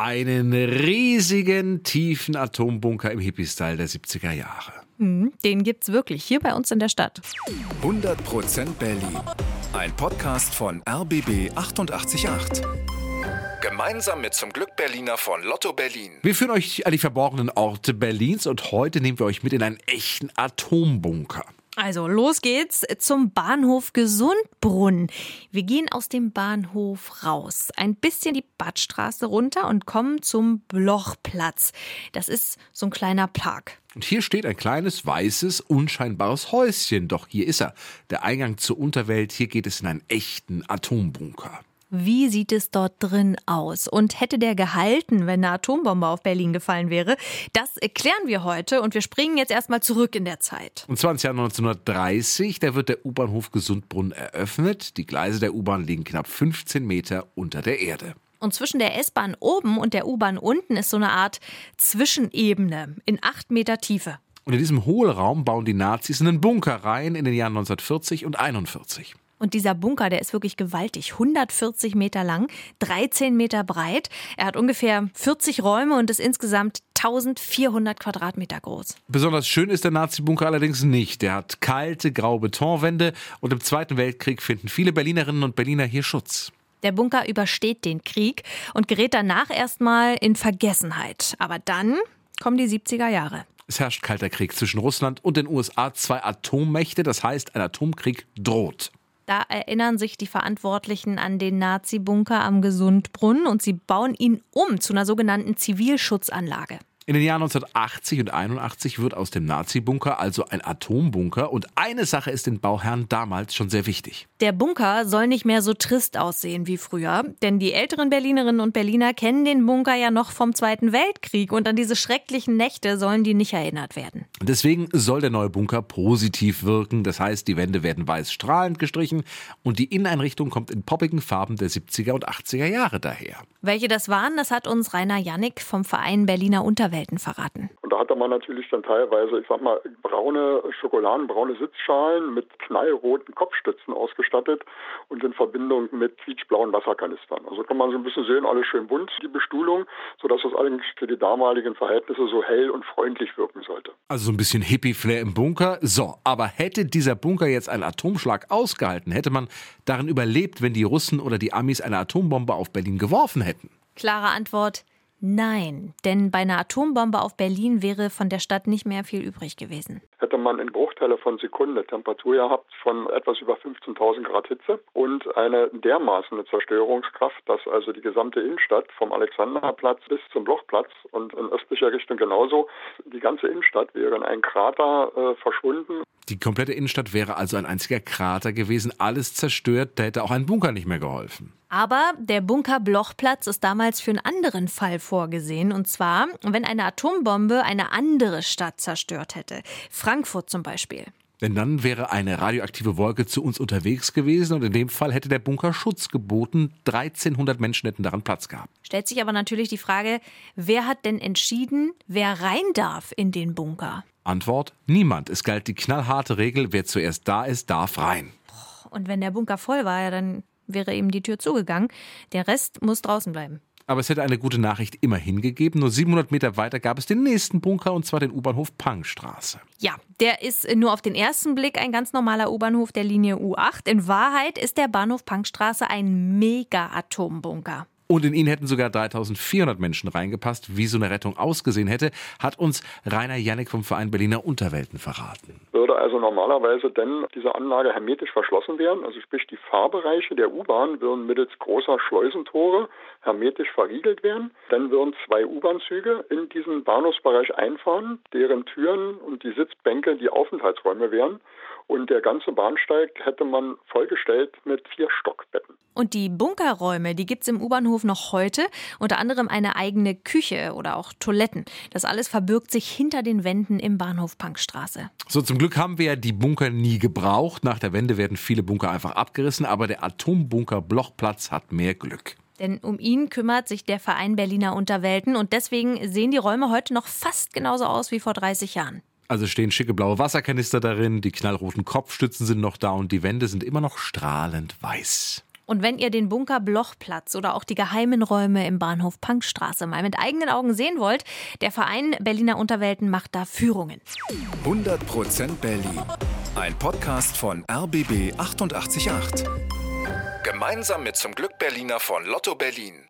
einen riesigen, tiefen Atombunker im Hippie-Style der 70er Jahre. Mhm, Den gibt's wirklich hier bei uns in der Stadt. 100% Berlin. Ein Podcast von RBB 888. Gemeinsam mit zum Glück Berliner von Lotto Berlin. Wir führen euch an die verborgenen Orte Berlins und heute nehmen wir euch mit in einen echten Atombunker. Also los geht's zum Bahnhof Gesundbrunn. Wir gehen aus dem Bahnhof raus, ein bisschen die Badstraße runter und kommen zum Blochplatz. Das ist so ein kleiner Park. Und hier steht ein kleines, weißes, unscheinbares Häuschen. Doch hier ist er, der Eingang zur Unterwelt. Hier geht es in einen echten Atombunker. Wie sieht es dort drin aus? Und hätte der gehalten, wenn eine Atombombe auf Berlin gefallen wäre? Das erklären wir heute und wir springen jetzt erstmal zurück in der Zeit. Und zwar ins Jahr 1930, da wird der U-Bahnhof Gesundbrunn eröffnet. Die Gleise der U-Bahn liegen knapp 15 Meter unter der Erde. Und zwischen der S-Bahn oben und der U-Bahn unten ist so eine Art Zwischenebene in acht Meter Tiefe. Und in diesem Hohlraum bauen die Nazis einen Bunker rein in den Jahren 1940 und 41. Und dieser Bunker, der ist wirklich gewaltig. 140 Meter lang, 13 Meter breit. Er hat ungefähr 40 Räume und ist insgesamt 1400 Quadratmeter groß. Besonders schön ist der Nazi-Bunker allerdings nicht. Der hat kalte, graue Betonwände und im Zweiten Weltkrieg finden viele Berlinerinnen und Berliner hier Schutz. Der Bunker übersteht den Krieg und gerät danach erstmal in Vergessenheit. Aber dann kommen die 70er Jahre. Es herrscht kalter Krieg zwischen Russland und den USA, zwei Atommächte, das heißt, ein Atomkrieg droht. Da erinnern sich die Verantwortlichen an den Nazi-Bunker am Gesundbrunnen und sie bauen ihn um zu einer sogenannten Zivilschutzanlage. In den Jahren 1980 und 81 wird aus dem Nazi-Bunker also ein Atombunker und eine Sache ist den Bauherren damals schon sehr wichtig. Der Bunker soll nicht mehr so trist aussehen wie früher, denn die älteren Berlinerinnen und Berliner kennen den Bunker ja noch vom Zweiten Weltkrieg und an diese schrecklichen Nächte sollen die nicht erinnert werden. Deswegen soll der neue Bunker positiv wirken, das heißt, die Wände werden weiß strahlend gestrichen und die Inneneinrichtung kommt in poppigen Farben der 70er und 80er Jahre daher. Welche das waren, das hat uns Rainer Jannik vom Verein Berliner Unterwelten verraten. Und da hatte man natürlich dann teilweise, ich sag mal, braune schokoladenbraune Sitzschalen mit knallroten Kopfstützen ausgestattet und in Verbindung mit quietschblauen Wasserkanistern. Also kann man so ein bisschen sehen, alles schön bunt, die Bestuhlung, sodass das allerdings für die damaligen Verhältnisse so hell und freundlich wirken sollte. Also so ein bisschen Hippie-Flair im Bunker. So, aber hätte dieser Bunker jetzt einen Atomschlag ausgehalten, hätte man darin überlebt, wenn die Russen oder die Amis eine Atombombe auf Berlin geworfen hätten? Klare Antwort, Nein, denn bei einer Atombombe auf Berlin wäre von der Stadt nicht mehr viel übrig gewesen. Hätte man in Bruchteile von Sekunden eine Temperatur gehabt von etwas über 15.000 Grad Hitze und eine dermaßen Zerstörungskraft, dass also die gesamte Innenstadt vom Alexanderplatz bis zum Blochplatz und in östlicher Richtung genauso, die ganze Innenstadt wäre in einen Krater äh, verschwunden. Die komplette Innenstadt wäre also ein einziger Krater gewesen, alles zerstört, da hätte auch ein Bunker nicht mehr geholfen. Aber der Bunker Blochplatz ist damals für einen anderen Fall vorgesehen. Und zwar, wenn eine Atombombe eine andere Stadt zerstört hätte. Frankfurt zum Beispiel. Denn dann wäre eine radioaktive Wolke zu uns unterwegs gewesen und in dem Fall hätte der Bunker Schutz geboten. 1300 Menschen hätten daran Platz gehabt. Stellt sich aber natürlich die Frage, wer hat denn entschieden, wer rein darf in den Bunker? Antwort: Niemand. Es galt die knallharte Regel, wer zuerst da ist, darf rein. Und wenn der Bunker voll war, ja, dann wäre eben die Tür zugegangen. Der Rest muss draußen bleiben. Aber es hätte eine gute Nachricht immerhin gegeben. Nur 700 Meter weiter gab es den nächsten Bunker und zwar den U-Bahnhof Pangstraße. Ja, der ist nur auf den ersten Blick ein ganz normaler U-Bahnhof der Linie U8. In Wahrheit ist der Bahnhof Pangstraße ein Mega-Atombunker. Und in ihn hätten sogar 3400 Menschen reingepasst. Wie so eine Rettung ausgesehen hätte, hat uns Rainer Jannik vom Verein Berliner Unterwelten verraten. Würde also normalerweise denn diese Anlage hermetisch verschlossen werden, also sprich die Fahrbereiche der U-Bahn würden mittels großer Schleusentore hermetisch verriegelt werden. Dann würden zwei U-Bahn-Züge in diesen Bahnhofsbereich einfahren, deren Türen und die Sitzbänke die Aufenthaltsräume wären. Und der ganze Bahnsteig hätte man vollgestellt mit vier Stockbetten. Und die Bunkerräume, die gibt's im U-Bahnhof noch heute. Unter anderem eine eigene Küche oder auch Toiletten. Das alles verbirgt sich hinter den Wänden im Bahnhof Punkstraße. So, zum Glück haben wir ja die Bunker nie gebraucht. Nach der Wende werden viele Bunker einfach abgerissen, aber der Atombunker Blochplatz hat mehr Glück. Denn um ihn kümmert sich der Verein Berliner Unterwelten und deswegen sehen die Räume heute noch fast genauso aus wie vor 30 Jahren. Also stehen schicke blaue Wasserkanister darin, die knallroten Kopfstützen sind noch da und die Wände sind immer noch strahlend weiß. Und wenn ihr den Bunker Blochplatz oder auch die geheimen Räume im Bahnhof Punkstraße mal mit eigenen Augen sehen wollt, der Verein Berliner Unterwelten macht da Führungen. 100% Berlin. Ein Podcast von RBB 888. Gemeinsam mit zum Glück Berliner von Lotto Berlin.